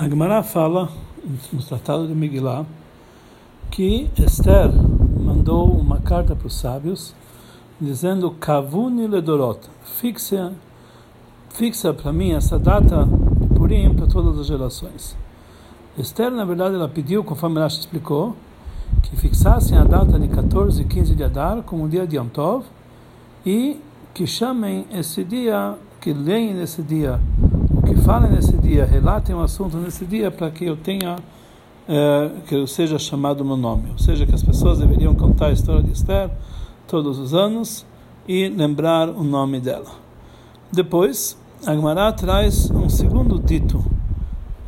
A Gemara fala, no Tratado de Megillah, que Esther mandou uma carta para os sábios dizendo Kavuni Ledorot, fixa, fixa para mim essa data de Purim para todas as gerações. Esther, na verdade, ela pediu, conforme Rashi explicou, que fixassem a data de 14 e 15 de Adar como o dia de Yom Tov e que chamem esse dia, que leem nesse dia, que falem nesse dia, relatem o assunto nesse dia para que eu tenha, é, que eu seja chamado no nome. Ou seja, que as pessoas deveriam contar a história de Esther todos os anos e lembrar o nome dela. Depois, a Gemara traz um segundo dito.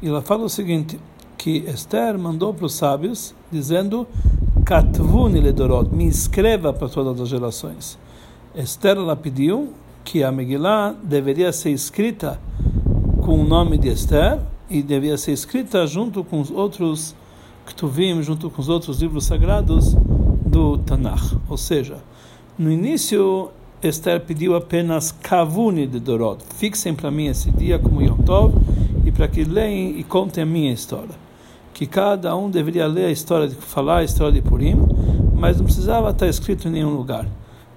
E ela fala o seguinte, que Esther mandou para os sábios, dizendo, Katvuni me escreva para todas as gerações. Esther ela pediu que a Megillah deveria ser escrita com o nome de Esther e devia ser escrita junto com os outros Ktuvim, junto com os outros livros sagrados do Tanakh. Ou seja, no início Esther pediu apenas Kavuni de Dorot, fixem para mim esse dia como Yom Tov e para que leiam e contem a minha história. Que cada um deveria ler a história, de falar a história de Purim, mas não precisava estar escrito em nenhum lugar.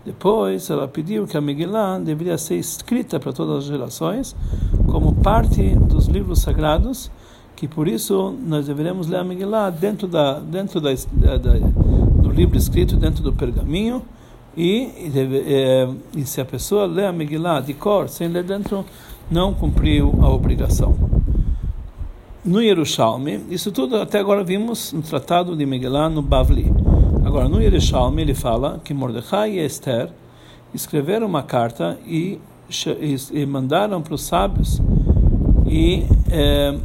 Depois, ela pediu que a Megillah deveria ser escrita para todas as gerações, como parte dos livros sagrados, que por isso nós deveremos ler a Megillah dentro da dentro da, da, do livro escrito dentro do pergaminho e, e, é, e se a pessoa lê a Megillah de cor sem ler dentro, não cumpriu a obrigação. No Yerushalmi, isso tudo até agora vimos no tratado de Megillah no Bavli. Agora, no Yerushalmi, ele fala que Mordecai e Esther escreveram uma carta e, e, e mandaram para os sábios e é,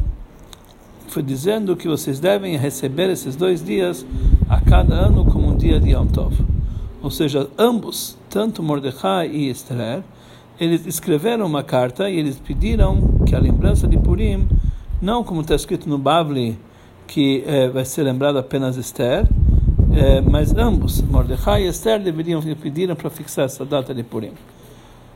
foi dizendo que vocês devem receber esses dois dias a cada ano como um dia de Yom Tov. Ou seja, ambos, tanto Mordecai e Esther, eles escreveram uma carta e eles pediram que a lembrança de Purim, não como está escrito no Bavli, que é, vai ser lembrado apenas Esther, é, mas ambos, Mordecai e Esther, deveriam pedir para fixar essa data de Purim.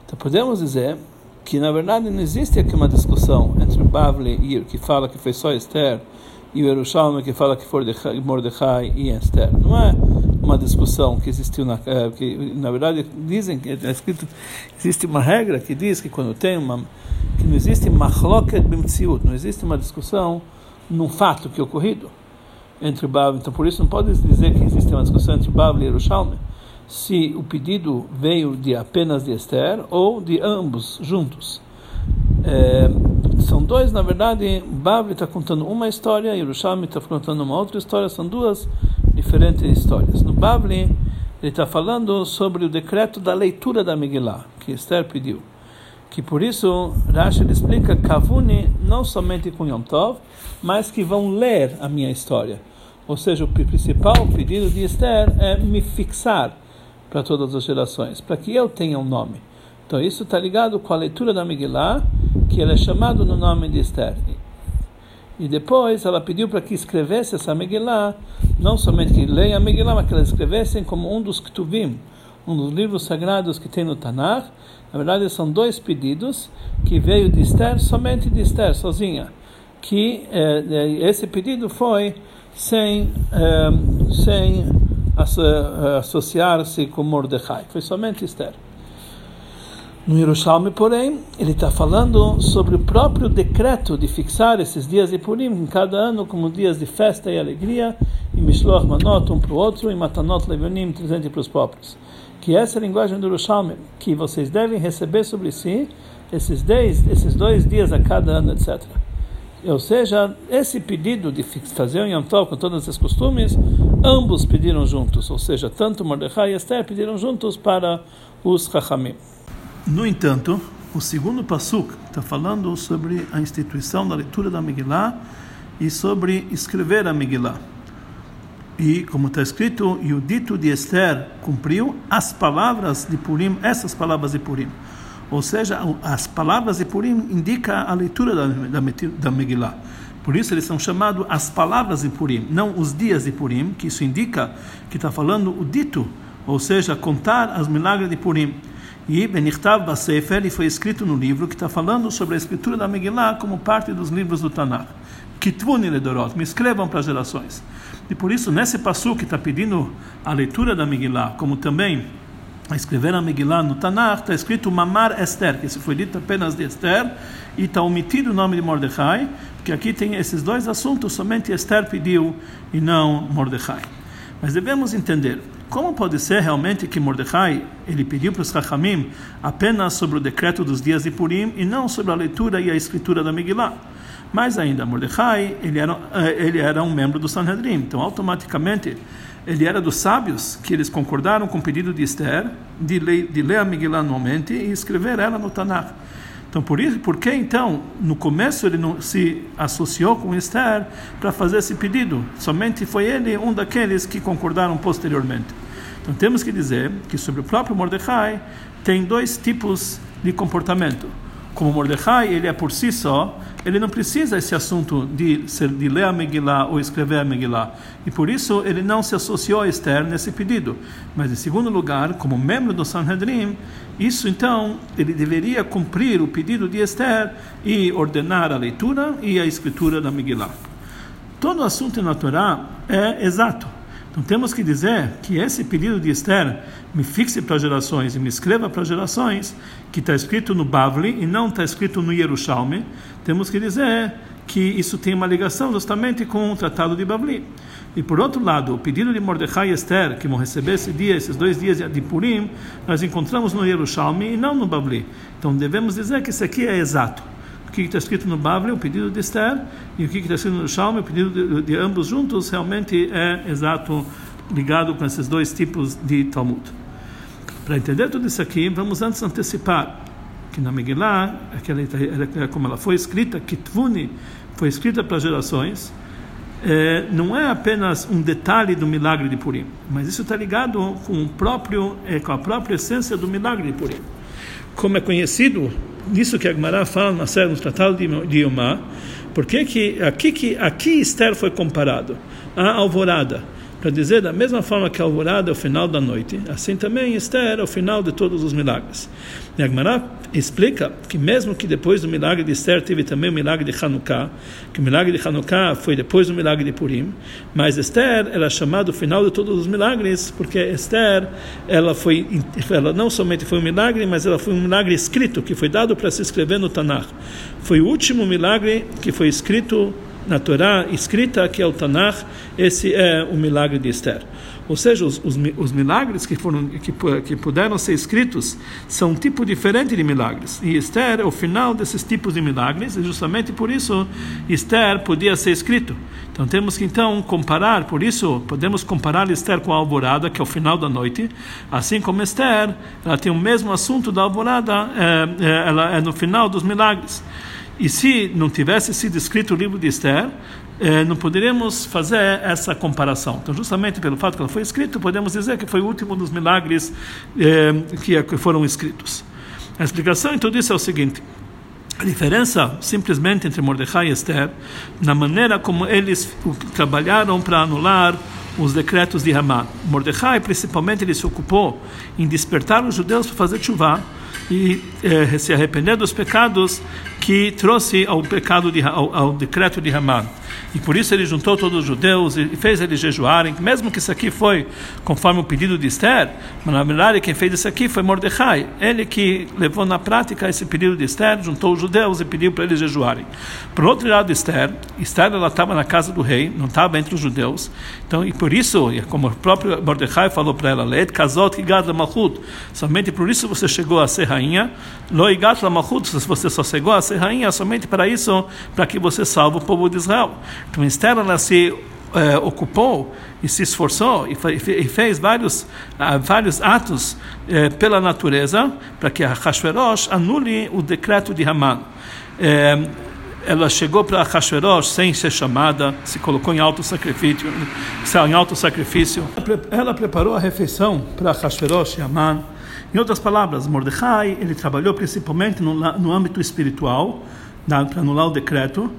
Então podemos dizer que na verdade não existe aqui uma discussão entre Bavli e que fala que foi só Esther e o Yerushalmi que fala que foi Mordecai e Esther. Não é uma discussão que existiu na é, que na verdade dizem que é escrito existe uma regra que diz que quando tem uma que não existe machloket b'mtziut, não existe uma discussão num fato que é ocorrido entre Bavli. Então, por isso, não pode dizer que existe uma discussão entre Bavli e Yerushalmi se o pedido veio de apenas de Esther ou de ambos juntos. É, são dois, na verdade, Bavli está contando uma história e Yerushalmi está contando uma outra história, são duas diferentes histórias. No Bavli, ele está falando sobre o decreto da leitura da Megillah, que Esther pediu que por isso Rashi explica Kavuni não somente com Yom Tov, mas que vão ler a minha história. Ou seja, o principal pedido de Esther é me fixar para todas as gerações, para que eu tenha um nome. Então isso está ligado com a leitura da Megillah, que ele é chamado no nome de Esther. E depois ela pediu para que escrevesse essa Megillah, não somente que leia a Megillah, mas que elas escrevessem como um dos Ktuvim, um dos livros sagrados que tem no Tanakh. Na verdade, são dois pedidos que veio de Esther, somente de Esther, sozinha. Que eh, esse pedido foi sem, um, sem associar-se com Mordecai. Foi somente Esther. No Yerushalmi, porém, ele está falando sobre o próprio decreto de fixar esses dias de Purim em cada ano como dias de festa e alegria, e Mishloach Manot um para o outro, e Matanot Levonim, presente para os pobres. Que essa é a linguagem do Yerushalmi, que vocês devem receber sobre si esses, dez, esses dois dias a cada ano, etc. Ou seja, esse pedido de fazer um Yom Tov com todos esses costumes, ambos pediram juntos. Ou seja, tanto Mordecai e Esther pediram juntos para os Chachamim. No entanto, o segundo Passuk está falando sobre a instituição da leitura da Megillah e sobre escrever a Megillah. E, como está escrito, e o dito de Esther cumpriu as palavras de Purim, essas palavras de Purim. Ou seja, as palavras de Purim indicam a leitura da, da, da Megillah. Por isso eles são chamados as palavras de Purim, não os dias de Purim, que isso indica que está falando o dito, ou seja, contar os milagres de Purim. E Benichtav Basefer foi escrito no livro que está falando sobre a escritura da Megillah como parte dos livros do Tanakh. Kitvuni Ledorot, me escrevam para gerações. E por isso, nesse passo que está pedindo a leitura da Megillah, como também a escrever a Megillah no Tanakh, está escrito Mamar Esther, que isso foi dito apenas de Esther, e está omitido o nome de Mordecai, porque aqui tem esses dois assuntos, somente Esther pediu e não Mordecai. Mas devemos entender como pode ser realmente que Mordecai ele pediu para os Chachamim apenas sobre o decreto dos dias de Purim e não sobre a leitura e a escritura da Megillah? Mais ainda, Mordecai ele era, eh, ele era um membro do Sanhedrin, então automaticamente ele era dos sábios que eles concordaram com o pedido de Esther de ler, de ler a Megillah anualmente e escrever ela no Tanakh. Então, por isso, por que então, no começo ele não se associou com Esther para fazer esse pedido? Somente foi ele um daqueles que concordaram posteriormente. Então, temos que dizer que sobre o próprio Mordecai tem dois tipos de comportamento. Como Mordecai, ele é por si só, ele não precisa esse assunto de, ser, de ler a Megillah ou escrever a Megillah. E por isso ele não se associou a Esther nesse pedido. Mas em segundo lugar, como membro do Sanhedrin, isso então ele deveria cumprir o pedido de Esther e ordenar a leitura e a escritura da Megillah. Todo assunto na Torá é exato. Então temos que dizer que esse pedido de Esther me fixe para gerações e me escreva para gerações, que está escrito no Bavli e não está escrito no Yerushalmi, temos que dizer que isso tem uma ligação justamente com o Tratado de Bavli. E por outro lado, o pedido de Mordecai e Esther, que vão receber esse dia, esses dois dias de Purim, nós encontramos no Yerushalmi e não no Bavli. Então devemos dizer que isso aqui é exato que está escrito no Bavli, o pedido de Esther, e o que está escrito no Shalom, o pedido de, de, ambos juntos, realmente é exato, ligado com esses dois tipos de Talmud. Para entender tudo isso aqui, vamos antes antecipar que na Megillah, aquela, como ela foi escrita, Kitvuni, foi escrita para gerações, é, não é apenas um detalhe do milagre de Purim, mas isso está ligado com, o próprio, é, com a própria essência do milagre de Purim. Como é conhecido, nisso que a Gemara fala na série no Tratado de Yomá, porque que aqui que aqui Esther foi comparado à alvorada para dizer da mesma forma que a alvorada é o final da noite, assim também Esther é o final de todos os milagres. E Agmará explica que mesmo que depois do milagre de Esther teve também o milagre de Hanukkah, que o milagre de Hanukkah foi depois do milagre de Purim, mas Esther era chamado o final de todos os milagres, porque Esther ela foi ela não somente foi um milagre, mas ela foi um milagre escrito que foi dado para se escrever no Tanakh. Foi o último milagre que foi escrito na Torá escrita, que é o Tanakh, esse é o milagre de Esther. Ou seja, os, os, os, milagres que, foram, que, que puderam ser escritos são um tipo diferente de milagres. E Esther é o final desses tipos de milagres, e justamente por isso Esther podia ser escrito. Então temos que então comparar, por isso podemos comparar Esther com a alvorada, que é o final da noite, assim como Esther, ela tem o mesmo assunto da alvorada, é, é, ela é no final dos milagres. E se não tivesse sido escrito o livro de Esther, eh, não poderíamos fazer essa comparação. Então, justamente pelo fato que ela foi escrito, podemos dizer que foi o último dos milagres eh, que, que foram escritos. A explicação em tudo isso é o seguinte: a diferença simplesmente entre Mordecai e Esther, na maneira como eles trabalharam para anular os decretos de Haman. Mordecai, principalmente, ele se ocupou em despertar os judeus para fazer chuva e eh, se arrepender dos pecados que trouxe ao pecado de, ao, ao decreto de Haman. E por isso ele juntou todos os judeus e fez eles jejuarem, mesmo que isso aqui foi conforme o pedido de Esther, mas na verdade quem fez isso aqui foi Mordecai. Ele que levou na prática esse pedido de Esther, juntou os judeus e pediu para eles jejuarem. Por outro lado, Esther, Esther ela estava na casa do rei, não estava entre os judeus. Então, e por isso, como o próprio Mordecai falou para ela, Leit kazot higat malchut. Somente por isso você chegou a ser rainha. Lo higat malchut, você só chegou a ser rainha somente para isso, para que você salve o povo de Israel. Então Esther ela se eh, ocupou e se esforçou e, e fez vários, uh, vários atos uh, pela natureza para que a Hashverosh anule o decreto de Haman. Uh, ela chegou para Hashverosh sem ser chamada, se colocou em alto sacrifício, em alto sacrifício. Ela preparou a refeição para Hashverosh e Haman. Em outras palavras, Mordecai ele trabalhou principalmente no, no âmbito espiritual, para anular o decreto,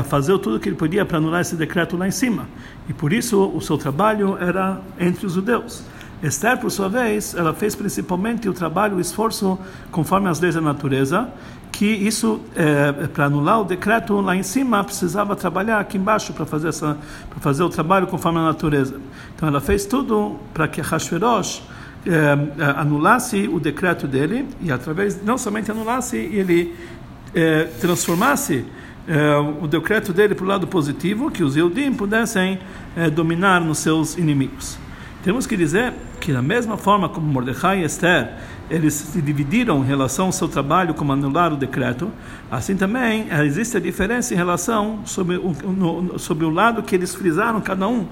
fazer tudo o que ele podia para anular esse decreto lá em cima. E por isso o seu trabalho era entre os judeus. Esther, por sua vez, ela fez principalmente o trabalho, o esforço conforme as leis da natureza, que isso, é, para anular o decreto lá em cima, precisava trabalhar aqui embaixo para fazer, essa, para fazer o trabalho conforme a natureza. Então ela fez tudo para que Hashverosh é, anulasse o decreto dele, e através, não somente anulasse, ele é, transformasse é, o decreto dele para o lado positivo, que os Eudim pudessem é, dominar nos seus inimigos. Temos que dizer que da mesma forma como Mordecai e Esther eles se dividiram em relação ao seu trabalho como anular o decreto, assim também existe a diferença em relação sobre o, no, sobre o lado que eles frisaram cada um,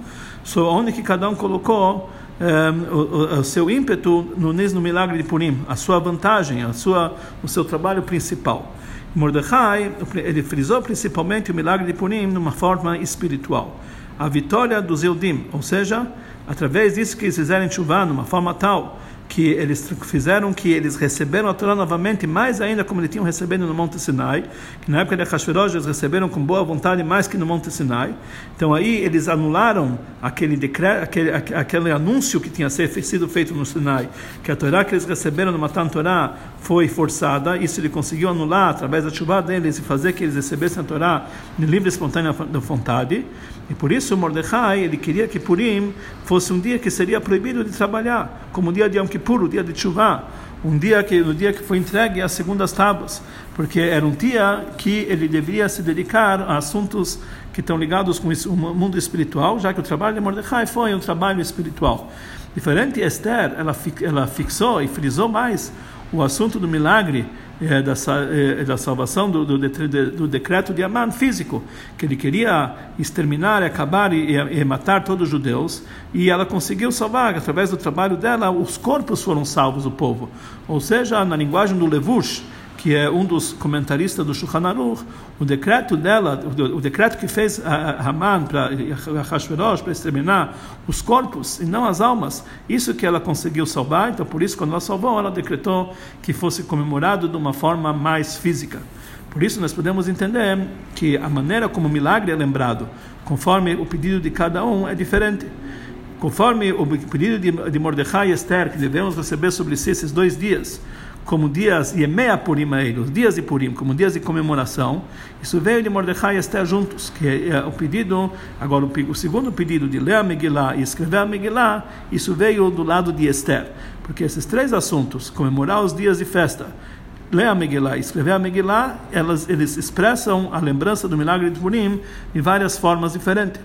sobre onde que cada um colocou um, o, o, seu ímpeto no, no milagre de Purim, a sua vantagem, a sua, o seu trabalho principal. Mordecai, ele frisou principalmente o milagre de Purim numa forma espiritual. A vitória dos Eudim, ou seja, através disso que eles fizerem chuva numa forma tal que eles fizeram que eles receberam a Torá novamente, mais ainda como eles tinham recebido no Monte Sinai, que na época de Hashverosh eles receberam com boa vontade mais que no Monte Sinai. Então aí eles anularam aquele decreto, aquele, aquele anúncio que tinha sido feito no Sinai, que a Torá que eles receberam no Matan Torá foi forçada, isso ele conseguiu anular através da chuva deles e fazer que eles recebessem a Torá de livre e espontânea vontade. E por isso Mordecai, ele queria que Purim fosse um dia que seria proibido de trabalhar, como o dia de Yom Kippur, o dia de Tshuva, um dia que no dia que foi entregue as segundas tábuas, porque era um dia que ele deveria se dedicar a assuntos que estão ligados com o mundo espiritual, já que o trabalho de Mordecai foi um trabalho espiritual. Diferente Esther, ela, ela fixou e frisou mais o assunto do milagre é, da, é, da salvação do, do, do, decreto de Amman físico, que ele queria exterminar, acabar e, e, matar todos os judeus, e ela conseguiu salvar, através do trabalho dela, os corpos foram salvos do povo. Ou seja, na linguagem do Levush, que é um dos comentaristas do Shulchan Aruch, o decreto dela, o decreto que fez Haman para Hashverosh para exterminar os corpos e não as almas, isso que ela conseguiu salvar. Então, por isso, quando ela salvou, ela decretou que fosse comemorado de uma forma mais física. Por isso, nós podemos entender que a maneira como o milagre é lembrado, conforme o pedido de cada um, é diferente. Conforme o pedido de Mordecai e Esther, que devemos receber sobre si esses dois dias, como dias Yemea Purim os dias de Purim, como dias de comemoração. Isso veio de Mordecai e Esther juntos, que é, o pedido, agora o, segundo pedido de ler a Megillah e escrever a Megillah, isso veio do lado de Esther. Porque esses três assuntos, comemorar os dias de festa, ler a Megillah e escrever a Megillah, elas, eles expressam a lembrança do milagre de Purim de várias formas diferentes.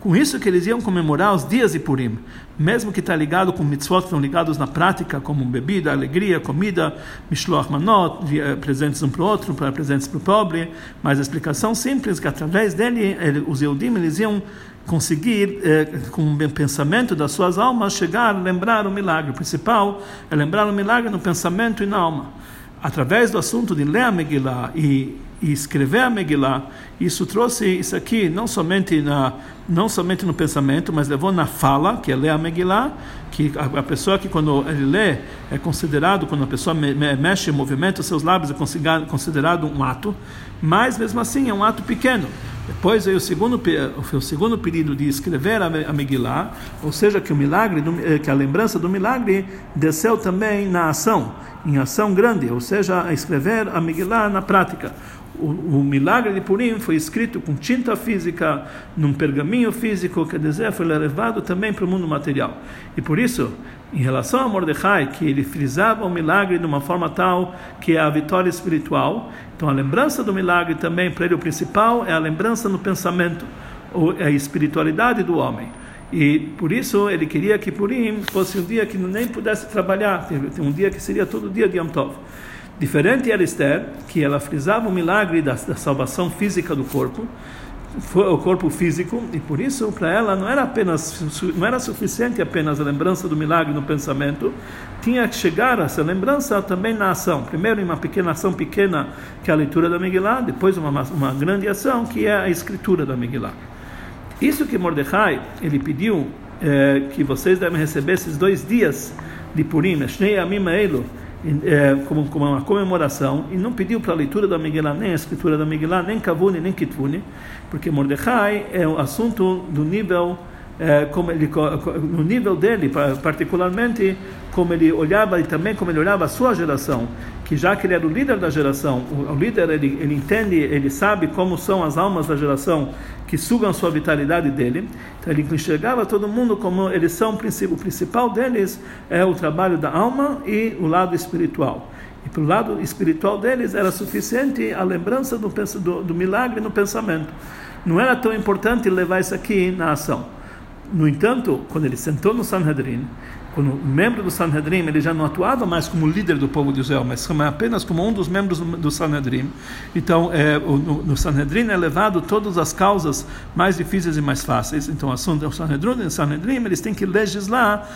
Com isso que eles iam comemorar os dias de Purim, mesmo que está ligado com mitzvot estão ligados na prática, como bebida, alegria, comida, mishloach manot, eh, presentes um para o outro, para presentes para o pobre, mas a explicação simples que através dele ele, os Eudim eles iam conseguir, eh, com o pensamento das suas almas, chegar a lembrar o milagre. O principal é lembrar o milagre no pensamento e na alma. Através do assunto de ler a Megillah e e escrever a Megillah, isso trouxe isso aqui não somente na não somente no pensamento, mas levou na fala, que é ler a Megillah, que a, a pessoa que quando ele lê é considerado, quando a pessoa me, me, mexe, movimenta os seus lábios, é considerado um ato, mas mesmo assim é um ato pequeno. Depois veio o segundo, o segundo pedido de escrever a Megillah, ou seja, que o milagre, eh, que a lembrança do milagre desceu também na ação, em ação grande, ou seja, escrever a Megillah na prática o, o, milagre de Purim foi escrito com tinta física, num pergaminho físico, quer dizer, foi levado também para o mundo material. E por isso, em relação a Mordecai, que ele frisava o milagre de uma forma tal que é a vitória espiritual, então a lembrança do milagre também, para ele, o principal é a lembrança no pensamento, ou é a espiritualidade do homem. E por isso ele queria que Purim fosse um dia que nem pudesse trabalhar, um dia que seria todo dia de Yom Tov. Diferente era Esther, que ela frisava o milagre da, da salvação física do corpo, o corpo físico, e por isso para ela não era apenas não era suficiente apenas a lembrança do milagre no pensamento, tinha que chegar essa lembrança também na ação. Primeiro em uma pequena ação pequena que é a leitura da Megillah, depois uma uma grande ação que é a escritura da Megillah. Isso que Mordecai ele pediu é, que vocês devem receber esses dois dias de Purim, Shnei Amim é, como, como uma comemoração e não pediu para a leitura da Megillah, nem a escritura da Megillah, nem Kavuni, nem Kitvuni, porque Mordecai é um assunto do nível é, como ele, no nível dele, particularmente, como ele olhava e também como ele olhava a sua geração, que já que ele era o líder da geração, o, o líder ele, ele entende, ele sabe como são as almas da geração que sugam sua vitalidade dele, então ele enxergava todo mundo como eles são, o principal deles é o trabalho da alma e o lado espiritual. E para o lado espiritual deles era suficiente a lembrança do, do, do milagre no pensamento. Não era tão importante levar isso aqui na ação. No entanto, quando ele sentou no Sanhedrin, quando membro do Sanhedrin, ele já não atuava mais como líder do povo de Israel, mas apenas como um dos membros do Sanhedrin. Então, é, no, no Sanhedrin é levado todas as causas mais difíceis e mais fáceis. Então, o Sanhedrin, o Sanhedrin eles têm que legislar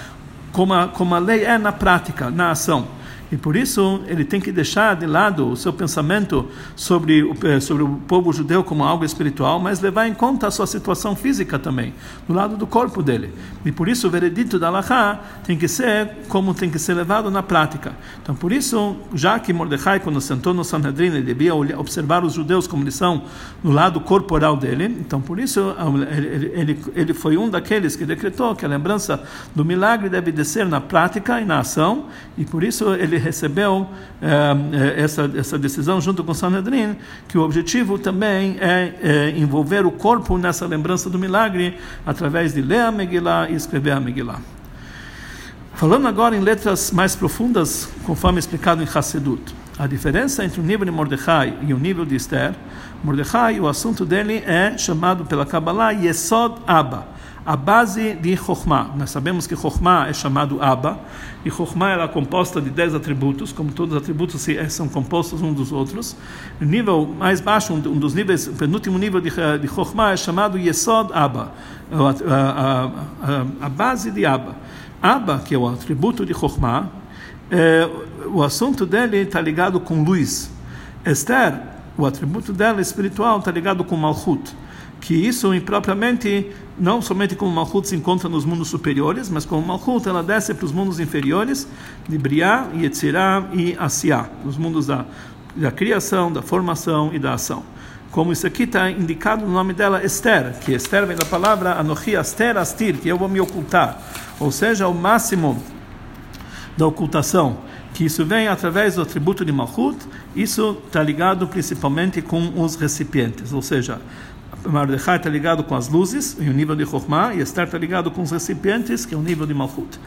como a, como a lei é na prática, na ação. E por isso ele tem que deixar de lado o seu pensamento sobre o, eh, sobre o povo judeu como algo espiritual, mas levar em conta a sua situação física também, do lado do corpo dele. E por isso o veredito da Allahá tem que ser como tem que ser levado na prática. Então por isso, já que Mordecai, quando sentou no Sanhedrin, ele devia observar os judeus como eles são no lado corporal dele, então por isso ele, ele, ele foi um daqueles que decretou que a lembrança do milagre deve descer na prática e na ação, e por isso ele recebeu eh, essa, essa decisão junto com Sanhedrin, que o objetivo também é, é, envolver o corpo nessa lembrança do milagre através de ler a Megillah e escrever a Megillah. Falando agora em letras mais profundas, conforme explicado em Hassedut, a diferença entre o nível de Mordecai e o nível de Esther, Mordecai, o assunto dele é chamado pela Kabbalah Yesod Abba a base de Chokhmah. Nós sabemos que Chokhmah é chamado Abba, e Chokhmah era composta de dez atributos, como todos os atributos são compostos uns dos outros. O nível mais baixo, um dos níveis, o penúltimo nível de, de Chokhmah é chamado Yesod Abba, a, a, a, a base de Abba. Abba, que é o atributo de Chokhmah, é, o assunto dele está ligado com luz. Esther, o atributo dela espiritual está ligado com Malchut que isso propriamente não somente como Malchut se encontra nos mundos superiores, mas como Malchut ela desce para os mundos inferiores, de Briá, Yetzirah e Asiá, os mundos da, da criação, da formação e da ação. Como isso aqui está indicado no nome dela, Esther, que Esther vem da palavra Anochi Aster Astir, que eu vou me ocultar, ou seja, o máximo da ocultação, que isso vem através do atributo de Malchut, isso está ligado principalmente com os recipientes, ou seja, Mordechai está ligado com as luzes, e o nível de Chokhmah, e Esther está ligado com os recipientes, que é o nível de Malchut.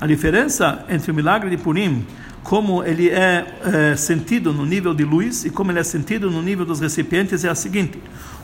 A diferença entre o milagre de Purim, como ele é, é sentido no nível de luz e como ele é sentido no nível dos recipientes, é a seguinte: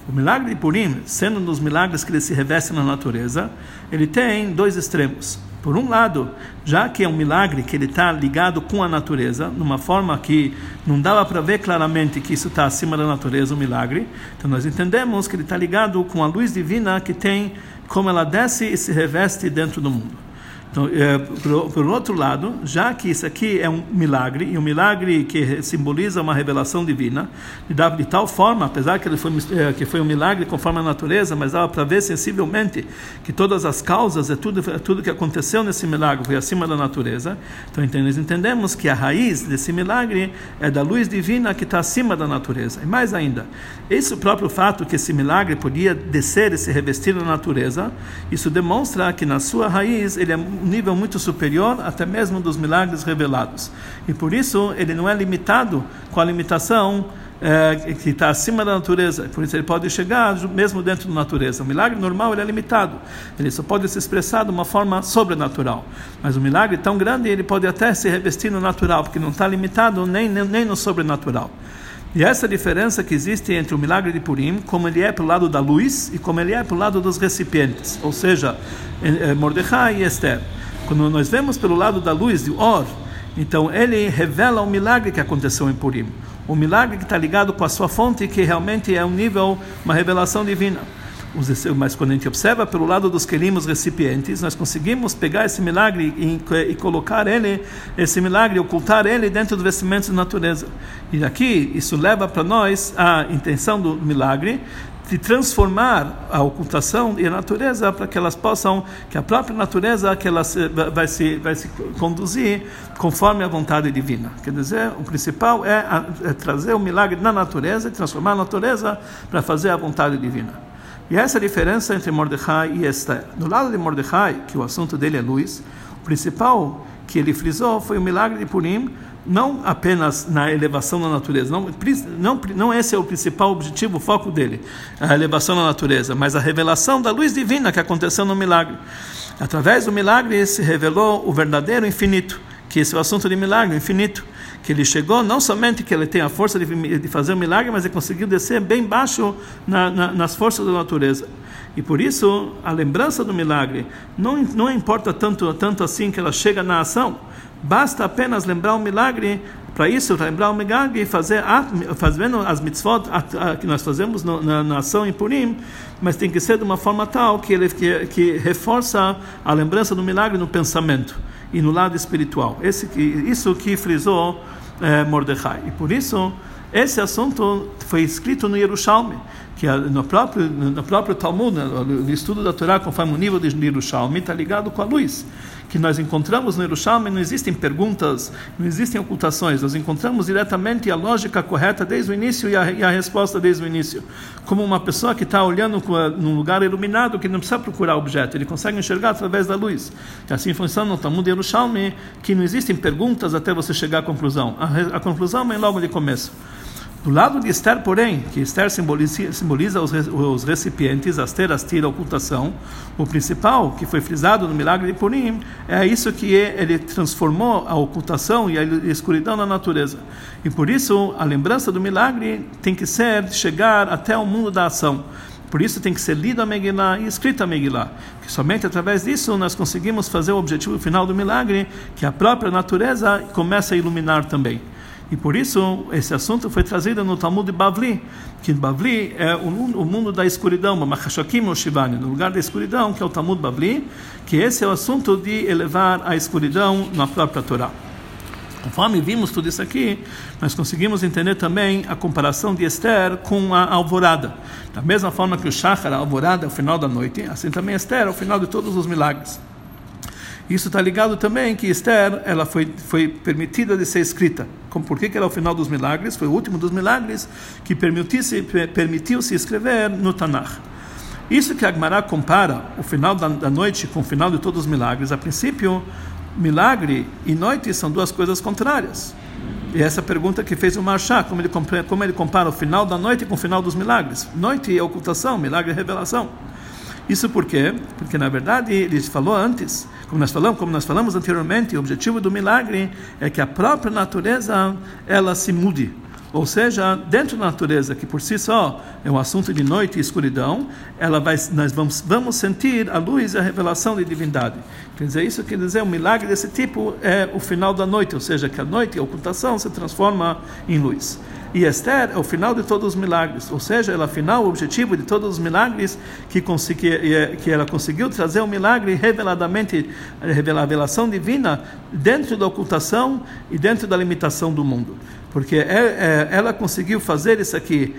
o milagre de Purim, sendo um dos milagres que ele se reveste na natureza, ele tem dois extremos. Por um lado, já que é um milagre que ele está ligado com a natureza, numa forma que não dava para ver claramente que isso está acima da natureza, um milagre, então nós entendemos que ele está ligado com a luz divina que tem como ela desce e se reveste dentro do mundo. Então, é, por, por outro lado, já que isso aqui é um milagre, e um milagre que simboliza uma revelação divina, de, tal forma, apesar que ele foi, é, que foi um milagre conforme a natureza, mas dava para ver sensivelmente que todas as causas, é tudo, é tudo que aconteceu nesse milagre foi acima da natureza. Então, então nós entendemos que a raiz desse milagre é da luz divina que está acima da natureza. E mais ainda, esse próprio fato que esse milagre podia descer e se revestir na natureza, isso demonstra que na sua raiz ele é nível muito superior até mesmo dos milagres revelados. E por isso ele não é limitado com a limitação é, que está acima da natureza. Por isso ele pode chegar mesmo dentro da natureza. O milagre normal ele é limitado. Ele só pode se expressar de uma forma sobrenatural. Mas o milagre tão grande ele pode até se revestir no natural, porque não está limitado nem, nem, nem no sobrenatural. E essa diferença que existe entre o milagre de Purim, como ele é para o lado da luz e como ele é para o lado dos recipientes, ou seja, Mordecai e Esther. Quando nós vemos pelo lado da luz, de Or, então ele revela o milagre que aconteceu em Purim. O milagre que está ligado com a sua fonte, que realmente é um nível, uma revelação divina mas quando a gente observa pelo lado dos querimos recipientes, nós conseguimos pegar esse milagre e, e, colocar ele, esse milagre, ocultar ele dentro do vestimento da natureza. E aqui isso leva para nós a intenção do milagre de transformar a ocultação e a natureza para que elas possam, que a própria natureza que ela se, vai se vai se conduzir conforme a vontade divina. Quer dizer, o principal é, a, é trazer o milagre na natureza e transformar a natureza para fazer a vontade divina. E essa é a diferença entre Mordecai e Esther. Do lado de Mordecai, que o assunto dele é luz, o principal que ele frisou foi o milagre de Purim, não apenas na elevação da natureza, não, não, não esse é o principal objetivo, o foco dele, a elevação da natureza, mas a revelação da luz divina que aconteceu no milagre. Através do milagre se revelou o verdadeiro infinito, que esse é o assunto de milagre, infinito que ele chegou, não somente que ele tem a força de, de fazer um milagre, mas ele conseguiu descer bem baixo na, na, nas forças da natureza. E por isso, a lembrança do milagre não, não importa tanto, tanto assim que ela chega na ação, basta apenas lembrar o milagre para isso, lembrar o milagre e fazer fazendo as mitzvot que nós fazemos na, na, ação em Purim, mas tem que ser de uma forma tal que ele que, que reforça a lembrança do milagre no pensamento e no lado espiritual. Esse isso que frisou é, Mordecai. E por isso, esse assunto foi escrito no Yerushalmi, que no próprio, no próprio Talmud, no estudo da Torá, conforme o nível de Yerushalmi, está ligado com a luz que nós encontramos no Yerushalmi, não existem perguntas, não existem ocultações, nós encontramos diretamente a lógica correta desde o início e a, e a resposta desde o início. Como uma pessoa que está olhando num lugar iluminado, que não precisa procurar objeto, ele consegue enxergar através da luz. E assim funciona no Talmud Yerushalmi, que não existem perguntas até você chegar à conclusão. A, a conclusão vem logo de começo. Do lado de Esther, porém, que Esther simboliza, simboliza os, os recipientes, Aster, Astir, a ocultação, o principal, que foi frisado no milagre de Purim, é isso que ele transformou a ocultação e a escuridão na natureza. E por isso, a lembrança do milagre tem que ser chegar até o mundo da ação. Por isso tem que ser lida a Megillah e escrita a Megillah. Que somente através disso nós conseguimos fazer o objetivo final do milagre, que a própria natureza começa a iluminar também. E por isso esse assunto foi trazido no Talmud de Bavli, que Bavli é o, o mundo da escuridão, no lugar da escuridão, que é o Talmud Bavli, que esse é o assunto de elevar a escuridão na própria Torá. Conforme vimos tudo isso aqui, nós conseguimos entender também a comparação de Esther com a alvorada. Da mesma forma que o Shachar, a alvorada, é o final da noite, assim também Esther é o final de todos os milagres. Isso está ligado também que Esther ela foi, foi permitida de ser escrita. Como, por que, que era o final dos milagres? Foi o último dos milagres que permitiu-se permitiu -se escrever no Tanakh. Isso que Agmará compara o final da, da, noite com o final de todos os milagres. A princípio, milagre e noite são duas coisas contrárias. E essa pergunta que fez o Marchá, como ele, como ele compara o final da noite com o final dos milagres. Noite é ocultação, milagre é revelação. Isso por quê? Porque na verdade ele falou antes como nós falamos, como nós falamos anteriormente, o objetivo do milagre é que a própria natureza ela se mude. Ou seja, dentro da natureza, que por si só é um assunto de noite e escuridão, ela vai, nós vamos, vamos sentir a luz e a revelação de divindade. Quer dizer, isso quer dizer, um milagre desse tipo é o final da noite, ou seja, que a noite, a ocultação, se transforma em luz. E Esther é o final de todos os milagres, ou seja, ela é o final, o objetivo de todos os milagres que, consegui, que ela conseguiu trazer o um milagre reveladamente, a revelação divina dentro da ocultação e dentro da limitação do mundo. Porque é, é, ela conseguiu fazer isso aqui.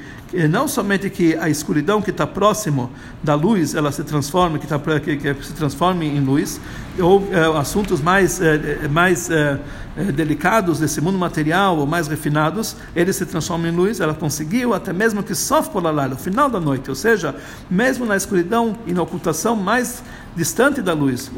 Não somente que a escuridão que está próximo da luz ela se transforme que, tá, que, que se transforme em luz ou é, assuntos mais é, mais é, delicados desse mundo material ou mais refinados eles se transformam em luz. Ela conseguiu até mesmo que só por lá no final da noite. Ou seja mesmo na escuridão e na ocultação mais distante da luz,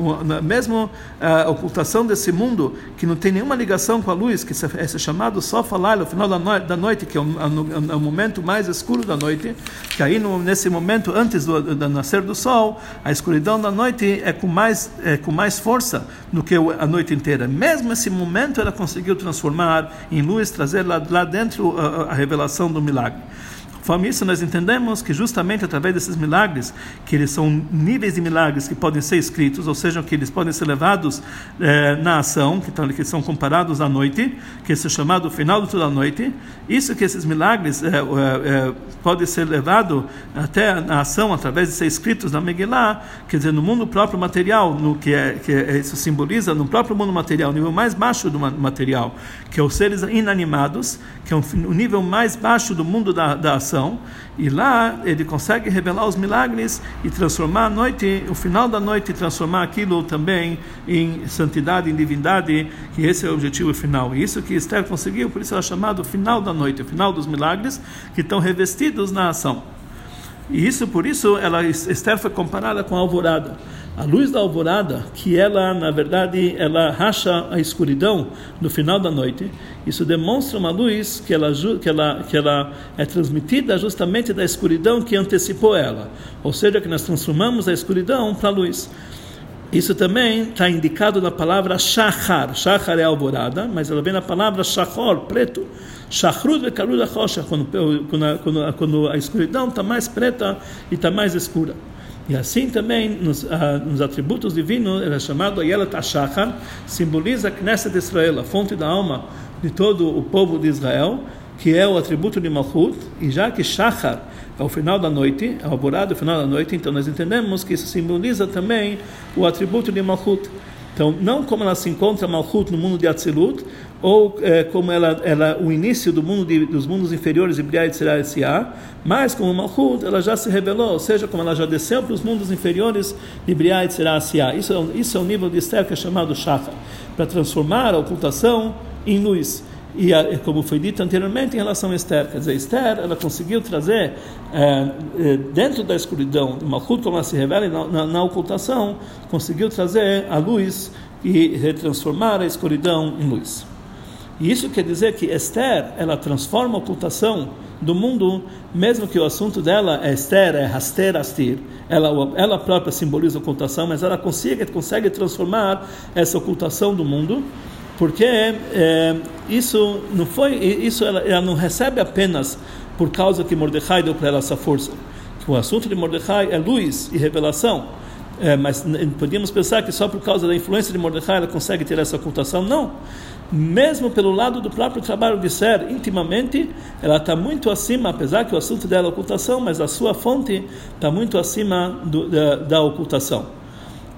mesmo a ocultação desse mundo que não tem nenhuma ligação com a luz, que é chamado só falar no final da noite, que é o, momento mais escuro da noite, que aí nesse momento antes do, do, nascer do sol, a escuridão da noite é com mais é com mais força do que a noite inteira. Mesmo esse momento ela conseguiu transformar em luz, trazer lá, lá dentro a revelação do milagre. Conforme isso, nós entendemos que justamente através desses milagres, que eles são níveis de milagres que podem ser escritos, ou seja, que eles podem ser levados eh, na ação, que, tão, que, são comparados à noite, que é chamado final de toda a noite. Isso que esses milagres eh, eh, podem ser levados até na ação através de ser escritos na Megillah, quer dizer, no mundo próprio material, no que, é, que é, isso simboliza no próprio mundo material, nível mais baixo do material, que é os seres inanimados, que é o nível mais baixo do mundo da, da ação e lá ele consegue revelar os milagres e transformar a noite, o final da noite, transformar aquilo também em santidade, em divindade, que esse é o objetivo final. E isso que Esther conseguiu, por isso é chamado final da noite, o final dos milagres que estão revestidos na ação. E isso, por isso, ela, Esther foi comparada com a alvorada. A luz da alvorada, que ela, na verdade, ela racha a escuridão no final da noite, isso demonstra uma luz que ela, que ela, que ela é transmitida justamente da escuridão que antecipou ela. Ou seja, que nós transformamos a escuridão para a luz. Isso também está indicado na palavra shachar. Shachar é alvorada, mas ela vem na palavra shachor, preto. Shachrud vekalud achosha, quando, quando, quando a escuridão está mais preta e está mais escura. E assim também nos, uh, nos atributos divinos, ele é chamado Ayelat Ashachar, simboliza a Knesset de Israel, a fonte da alma de todo o povo de Israel, que é o atributo de Malchut, e já que Shachar é o final da noite, é o alvorado, é o final da noite, então nós entendemos que isso simboliza também o atributo de Malchut. Então, não como ela se encontra Malchut no mundo de Atzilut, ou é, como ela, ela o início do mundo de, dos mundos inferiores de Briah e Tzirah mas como Malchut ela já se revelou, ou seja, como ela já desceu para os mundos inferiores de Briah e Tzirah isso, é, isso é o nível de Esther que é chamado Shachar, para transformar a ocultação em luz e a, como foi dito anteriormente em relação a Esther, quer dizer, Esther ela conseguiu trazer é dentro da escuridão, Malchut como ela se revela na, na, na, ocultação, conseguiu trazer a luz e retransformar a escuridão em luz. E isso quer dizer que Esther ela transforma a ocultação do mundo, mesmo que o assunto dela é Esther, é Haster Astir, ela, ela própria simboliza a ocultação, mas ela consegue, consegue transformar essa ocultação do mundo porque é, isso não foi isso ela, ela, não recebe apenas por causa que Mordecai deu para ela essa força. O assunto de Mordecai é luz e revelação. É, mas podíamos pensar que só por causa da influência de Mordecai ela consegue ter essa ocultação? Não. Mesmo pelo lado do próprio trabalho de ser intimamente, ela está muito acima, apesar que o assunto dela é ocultação, mas a sua fonte está muito acima do, da, da, ocultação.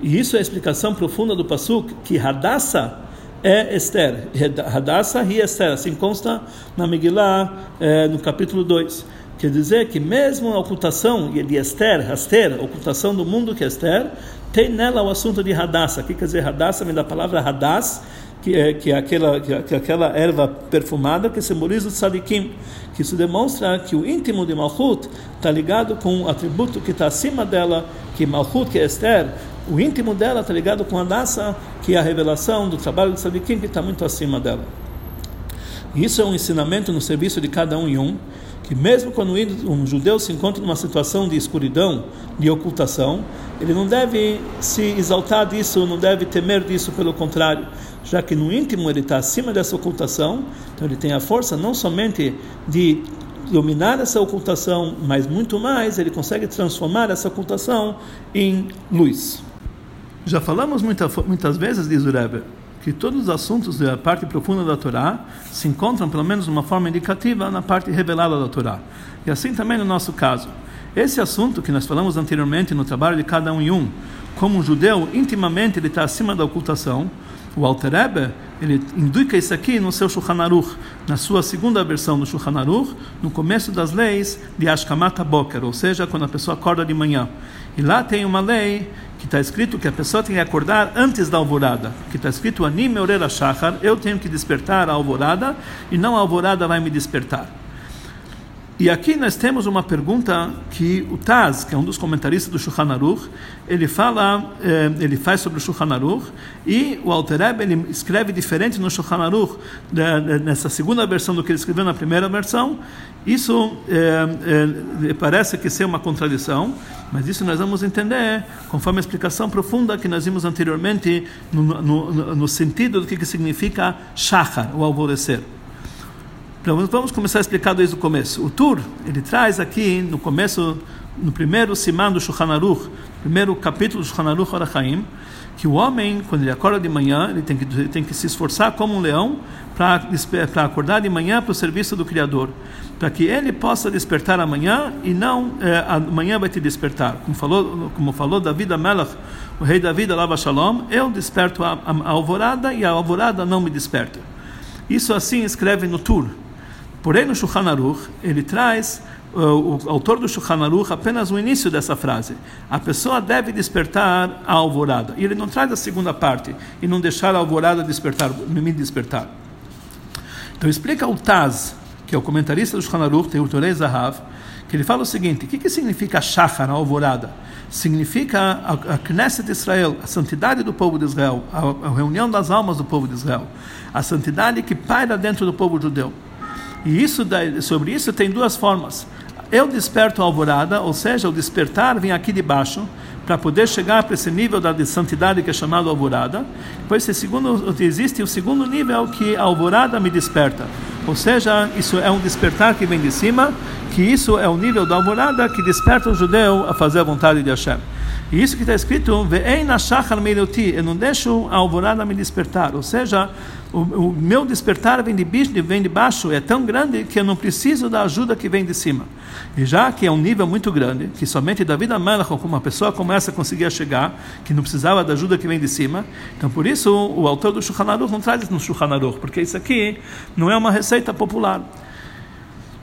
E isso é a explicação profunda do Pasuk, que Hadassah é Esther. Hadassah e Esther, assim consta na Megillah, é, no capítulo 2. Quer dizer que mesmo a ocultação de Esther, Aster, a ocultação do mundo que é Esther, tem nela o assunto de Hadassah. O que quer dizer Hadassah? Vem da palavra Hadass, que é, que é, aquela, que é aquela erva perfumada que simboliza o tzadikim. Que isso demonstra que o íntimo de Malchut está ligado com o atributo que está acima dela, que Malchut, que é Esther, o íntimo dela está ligado com a Nasa, que é a revelação do trabalho de Sadikim, que está muito acima dela. Isso é um ensinamento no serviço de cada um e um, que mesmo quando um judeu se encontra numa situação de escuridão, de ocultação, ele não deve se exaltar disso, não deve temer disso, pelo contrário, já que no íntimo ele está acima dessa ocultação, então ele tem a força não somente de dominar essa ocultação, mas muito mais, ele consegue transformar essa ocultação em luz. Já falamos muita, muitas vezes, diz o Rebbe, que todos os assuntos da parte profunda da Torá se encontram, pelo menos de uma forma indicativa, na parte revelada da Torá. E assim também no nosso caso. Esse assunto que nós falamos anteriormente no trabalho de cada um em um, como um judeu, intimamente ele está acima da ocultação, o Alter Rebbe, ele indica isso aqui no seu Shulchan Aruch, na sua segunda versão do Shulchan Aruch, no começo das leis de Ashkamat Boker, ou seja, quando a pessoa acorda de manhã. E lá tem uma lei que está escrito que a pessoa tem que acordar antes da alvorada, que está escrito Anim Eurela Shachar, eu tenho que despertar a alvorada e não a alvorada vai me despertar. E aqui nós temos uma pergunta que o Taz, que é um dos comentaristas do Shulchan Aruch, ele fala, eh, ele faz sobre o Shulchan Aruch, e o Altereb ele escreve diferente no Shulchan Aruch, nessa segunda versão do que ele escreveu na primeira versão. Isso eh, eh, parece que ser uma contradição, mas isso nós vamos entender conforme a explicação profunda que nós vimos anteriormente no, no, no sentido do que, que significa shachar, o alvorecer. Vamos começar a explicar desde o começo. O Tur, ele traz aqui no começo, no primeiro Siman do Shulchan Aruch, primeiro capítulo do Shulchan Aruch Orachaim, que o homem, quando ele acorda de manhã, ele tem que, ele tem que se esforçar como um leão para acordar de manhã para o serviço do Criador, para que ele possa despertar amanhã e não é, amanhã vai te despertar. Como falou, como falou David Amelach, o rei David Alava Shalom, eu desperto a, a, a alvorada e a alvorada não me desperta. Isso assim escreve no Tur. Porém, no Shulchan Aruch, ele traz, uh, o autor do Shulchan Aruch, apenas o início dessa frase. A pessoa deve despertar a alvorada. E ele não traz a segunda parte, e não deixar a alvorada despertar, me despertar. Então explica o Taz, que é o comentarista do Shulchan Aruch, Teutorei Zahav, que ele fala o seguinte: o que, que significa Shachar, a alvorada? Significa a, a Knesset de Israel, a santidade do povo de Israel, a, a reunião das almas do povo de Israel, a santidade que paira dentro do povo judeu. E isso sobre isso tem duas formas. Eu desperto a alvorada, ou seja, o despertar vem aqui de baixo, para poder chegar para esse nível da de santidade que é chamado alvorada. Depois segundo, existe o segundo nível que a alvorada me desperta. Ou seja, isso é um despertar que vem de cima, que isso é o nível da alvorada que desperta o judeu a fazer a vontade de Hashem. E isso que está escrito, eu não deixo a alvorada me despertar. Ou seja, o, o meu despertar vem de, vem de baixo, é tão grande que eu não preciso da ajuda que vem de cima. E já que é um nível muito grande, que somente Amelach, como uma pessoa começa a conseguir chegar, que não precisava da ajuda que vem de cima, então por isso o autor do Shulchan Aruch não traz isso no Shulchan Aruch, porque isso aqui não é uma receita popular.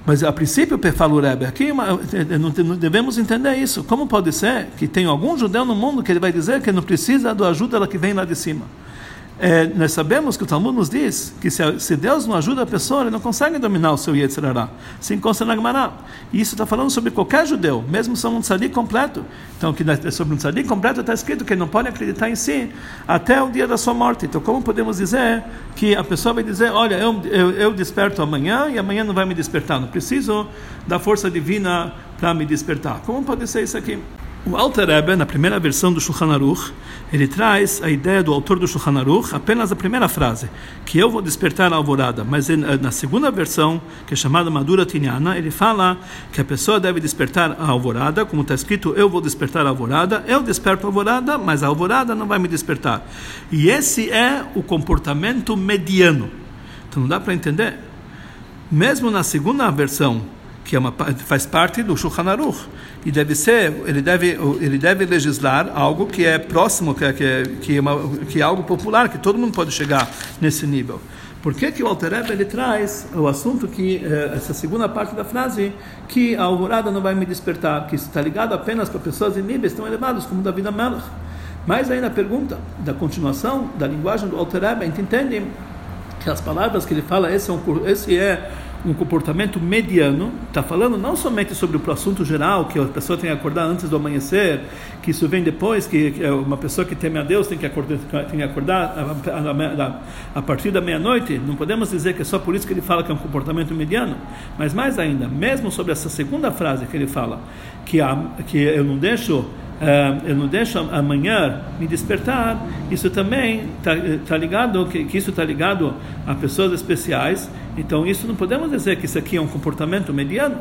Mas a princípio, fala o Rebbe, aqui uma, não devemos entender isso. Como pode ser que tem algum judeu no mundo que ele vai dizer que não precisa da ajuda que vem lá de cima? É, nós sabemos que o Talmud nos diz que se, se, Deus não ajuda a pessoa, ele não consegue dominar o seu Yetzirará. Se encontra na Gemara. E isso está falando sobre qualquer judeu, mesmo sobre um tzadik completo. Então, que sobre um tzadik completo está escrito que ele não pode acreditar em si até o dia da sua morte. Então, como podemos dizer que a pessoa vai dizer: Olha, eu, eu, eu desperto amanhã e amanhã não vai me despertar. Não preciso da força divina para me despertar. Como pode ser isso aqui? O Alter Rebbe, na primeira versão do Shulchan Aruch, ele traz a ideia do autor do Shulchan Aruch, apenas a primeira frase, que eu vou despertar a alvorada. Mas na segunda versão, que é chamada Madura Tinyana, ele fala que a pessoa deve despertar a alvorada, como está escrito, eu vou despertar a alvorada, eu desperto a alvorada, mas a alvorada não vai me despertar. E esse é o comportamento mediano. Então não dá para entender. Mesmo na segunda versão, que é uma, faz parte do Shulchan Aruch e deve ser ele deve ele deve legislar algo que é próximo que é, que é, que é, uma, que é algo popular que todo mundo pode chegar nesse nível. Por que, que o Alter Rebbe, ele traz o assunto que eh, essa segunda parte da frase que a alvorada não vai me despertar que está ligado apenas para pessoas em níveis tão elevados como David Amelach mas aí na pergunta da continuação da linguagem do Alter Rebbe a gente entende que as palavras que ele fala esse é, um, esse é um comportamento mediano, está falando não somente sobre o assunto geral, que a pessoa tem que acordar antes do amanhecer, que isso vem depois, que uma pessoa que teme a Deus tem que acordar, tem que acordar a, a, a, a partir da meia-noite. Não podemos dizer que é só por isso que ele fala que é um comportamento mediano, mas mais ainda, mesmo sobre essa segunda frase que ele fala, que, a, que eu não deixo uh, eu não deixo amanhã me despertar, isso também está tá ligado, que, que isso está ligado a pessoas especiais. Então, isso não podemos dizer que isso aqui é um comportamento mediano.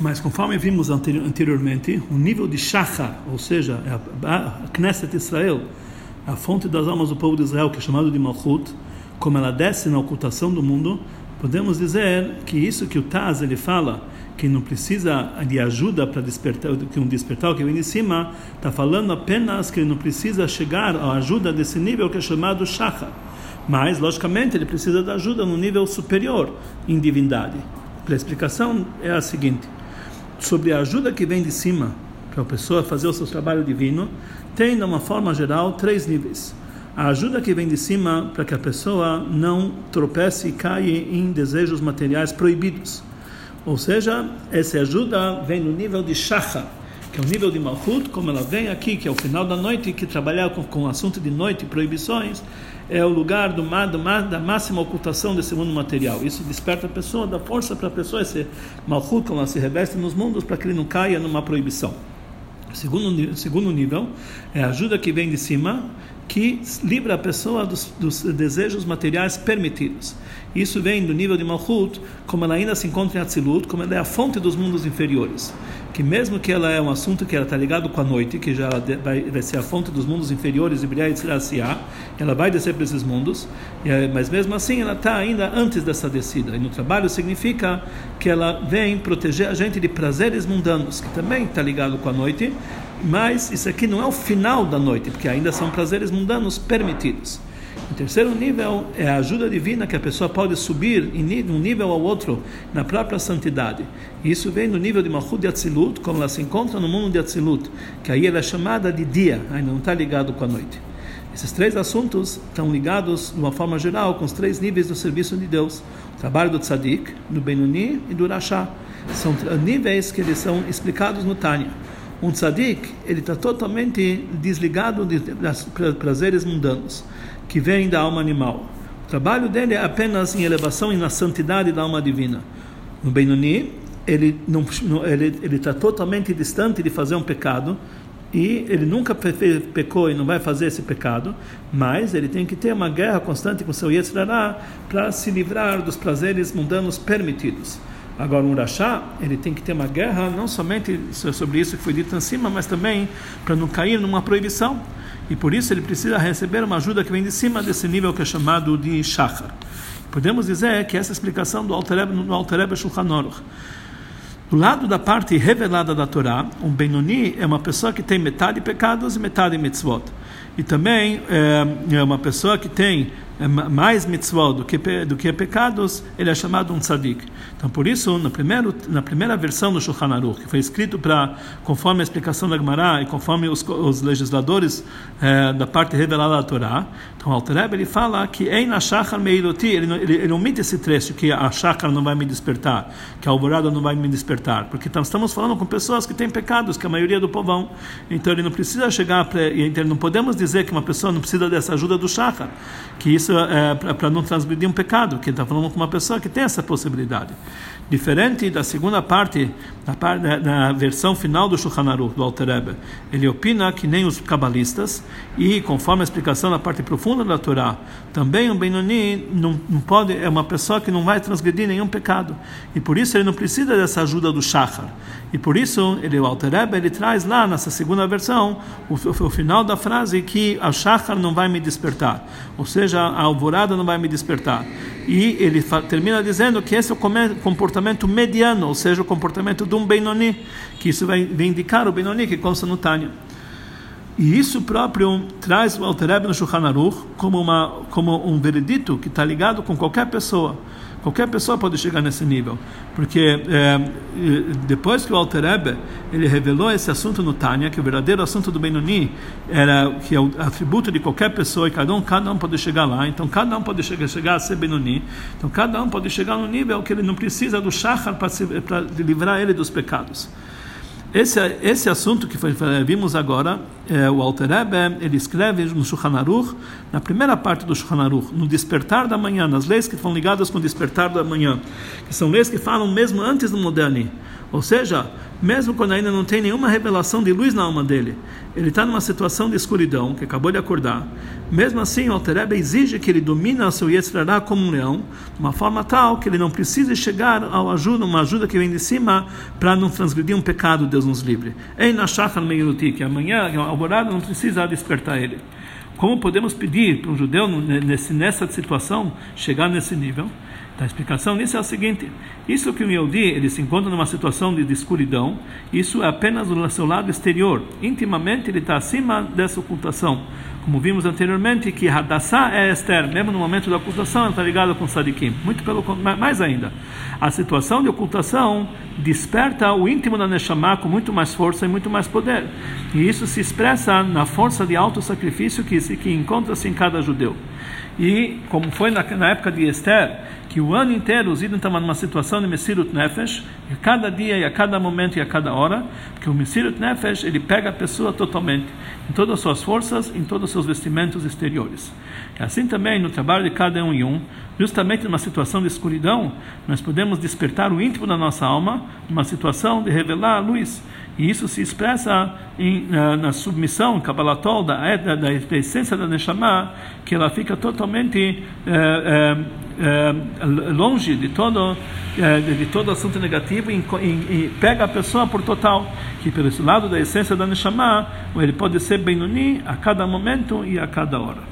Mas conforme vimos anteriormente, o nível de shachar, ou seja, é a Knesset Israel, a fonte das almas do povo de Israel, que é chamado de Malchut, como ela desce na ocultação do mundo, podemos dizer que isso que o Taz ele fala, que não precisa de ajuda para despertar, que um despertar que vem de cima, está falando apenas que ele não precisa chegar à ajuda desse nível que é chamado Shachar. Mas, logicamente, ele precisa da ajuda no nível superior em divindade. A explicação é a seguinte: sobre a ajuda que vem de cima para a pessoa fazer o seu trabalho divino, tem, de uma forma geral, três níveis. A ajuda que vem de cima para que a pessoa não tropece e caia em desejos materiais proibidos. Ou seja, essa ajuda vem no nível de shacha, que é o nível de malchut, como ela vem aqui, que é o final da noite, que trabalhar com, com o assunto de noite e proibições, é o lugar do, do, da máxima ocultação desse mundo material. Isso desperta a pessoa, dá força para a pessoa, esse malchut, como ela se reveste nos mundos, para que ele não caia numa proibição. Segundo, segundo nível é a ajuda que vem de cima, que livra a pessoa dos, dos, desejos materiais permitidos. Isso vem do nível de Malchut, como ela ainda se encontra em Atzilut, como ela é a fonte dos mundos inferiores. Que mesmo que ela é um assunto que ela está ligado com a noite, que já vai, vai ser a fonte dos mundos inferiores, ela vai descer para esses mundos, mas mesmo assim ela está ainda antes dessa descida. E no trabalho significa que ela vem proteger a gente de prazeres mundanos, que também está ligado com a noite, mas isso aqui não é o final da noite, porque ainda são prazeres mundanos permitidos. O terceiro nível é a ajuda divina que a pessoa pode subir de um nível ao outro na própria santidade. E isso vem no nível de Mahud de Atzilut, como ela se encontra no mundo de Atzilut, que aí ela é chamada de dia, ainda não está ligado com a noite. Esses três assuntos estão ligados, de uma forma geral, com os três níveis do serviço de Deus: o trabalho do tzadik, do Benuni e do Rashá. São níveis que eles são explicados no Tânia. Um tzadik, ele está totalmente desligado de, das prazeres mundanos que vêm da alma animal. O trabalho dele é apenas em elevação e na santidade da alma divina. No Benoni, ele ele ele está totalmente distante de fazer um pecado e ele nunca pecou e não vai fazer esse pecado, mas ele tem que ter uma guerra constante com seu Yetzirah para se livrar dos prazeres mundanos permitidos. Agora, um Urachá, ele tem que ter uma guerra não somente sobre isso que foi dito em cima, mas também para não cair numa proibição. E por isso ele precisa receber uma ajuda que vem de cima desse nível que é chamado de Shachar. Podemos dizer que essa explicação do Altereb no Altereb Shulchan Aruch. Do lado da parte revelada da Torá, um Benoni é uma pessoa que tem metade pecados e metade mitzvot. E também é, é uma pessoa que tem mais mitzvot do que, do que pecados, ele é chamado um tzadik. Então, por isso, no primeiro, na primeira versão do Shulchan Aruch, que foi escrito para, conforme a explicação da Gemara e conforme os, os legisladores é, da parte revelada da Torá, então Altareb ele fala que em Ashachar Meiroti, ele, ele, ele omite esse trecho que a Shachar não vai me despertar, que a alvorada não vai me despertar, porque nós estamos falando com pessoas que têm pecados, que a maioria do povão. Então, ele não precisa chegar, pra, então, não podemos dizer que uma pessoa não precisa dessa ajuda do Shachar, que isso isso é para não transgredir um pecado, que está falando com uma pessoa que tem essa possibilidade. Diferente da segunda parte, da, parte, da versão final do Shulchan Aruch, do Alter Rebbe, ele opina que nem os cabalistas, e conforme a explicação da parte profunda da Torá, também um Benoni não, não pode, é uma pessoa que não vai transgredir nenhum pecado, e por isso ele não precisa dessa ajuda do Shachar. E por isso, ele, o Alter ele traz lá, nessa segunda versão, o, o, o final da frase que a Shachar não vai me despertar, ou seja, a alvorada não vai me despertar. E ele termina dizendo que esse é o comportamento mediano, ou seja, o comportamento de um Benoni, que isso vai, vai indicar o Benoni que consta no Tânia. E isso próprio traz o Altereb no Shulchan Aruch como, uma, como um veredito que está ligado com qualquer pessoa. Qualquer pessoa pode chegar nesse nível, porque é, depois que o Alter Ebe, ele revelou esse assunto no Tânia, que o verdadeiro assunto do Benoni era que é o atributo de qualquer pessoa e cada um, cada um pode chegar lá. Então cada um pode chegar, chegar a ser Benoni. Então cada um pode chegar no nível que ele não precisa do Shachar para livrar ele dos pecados. Esse, esse assunto que foi, vimos agora, é, o Alter Ebe, ele escreve no Shulchan Aruch, na primeira parte do Shulchan Aruch, no despertar da manhã, nas leis que estão ligadas com o despertar da manhã, que são leis que falam mesmo antes do Moderni. Ou seja, mesmo quando ainda não tem nenhuma revelação de luz na alma dele, ele está numa situação de escuridão, que acabou de acordar. Mesmo assim, o Altereba exige que ele domine seu Yetzirah como um leão, de uma forma tal que ele não precise chegar ao ajuda, uma ajuda que vem de cima, para não transgredir um pecado, Deus nos livre. Ei na Meiruti, que amanhã, a alvorada não precisa despertar ele. Como podemos pedir para um judeu nesse, nessa situação chegar nesse nível? A explicação nisso é a seguinte: isso que o Yehudi ele se encontra numa situação de, escuridão, isso é apenas o seu lado exterior. Intimamente ele está acima dessa ocultação. Como vimos anteriormente, que Hadassah é Esther, mesmo no momento da ocultação, está ligada com Sadikim. Muito pelo mais ainda. A situação de ocultação desperta o íntimo da Neshama com muito mais força e muito mais poder. E isso se expressa na força de auto-sacrifício que, que encontra-se em cada judeu. E como foi na, na época de Esther, que o ano inteiro os Idem estavam numa situação de Messirut Nefesh, e a cada dia, e a cada momento, e a cada hora, porque o Messirut Nefesh, ele pega a pessoa totalmente, em todas as suas forças, em todos os seus vestimentos exteriores. E assim também, no trabalho de cada um e um, justamente numa situação de escuridão, nós podemos despertar o íntimo da nossa alma, numa situação de revelar a luz. E isso se expressa em, na, na, submissão, Kabbalatol, da, da, da, essência da Neshama, que ela fica totalmente é, longe de todo, de todo assunto negativo e, e, e, pega a pessoa por total. Que pelo lado da essência da Neshama, ele pode ser Benuni a cada momento e a cada hora.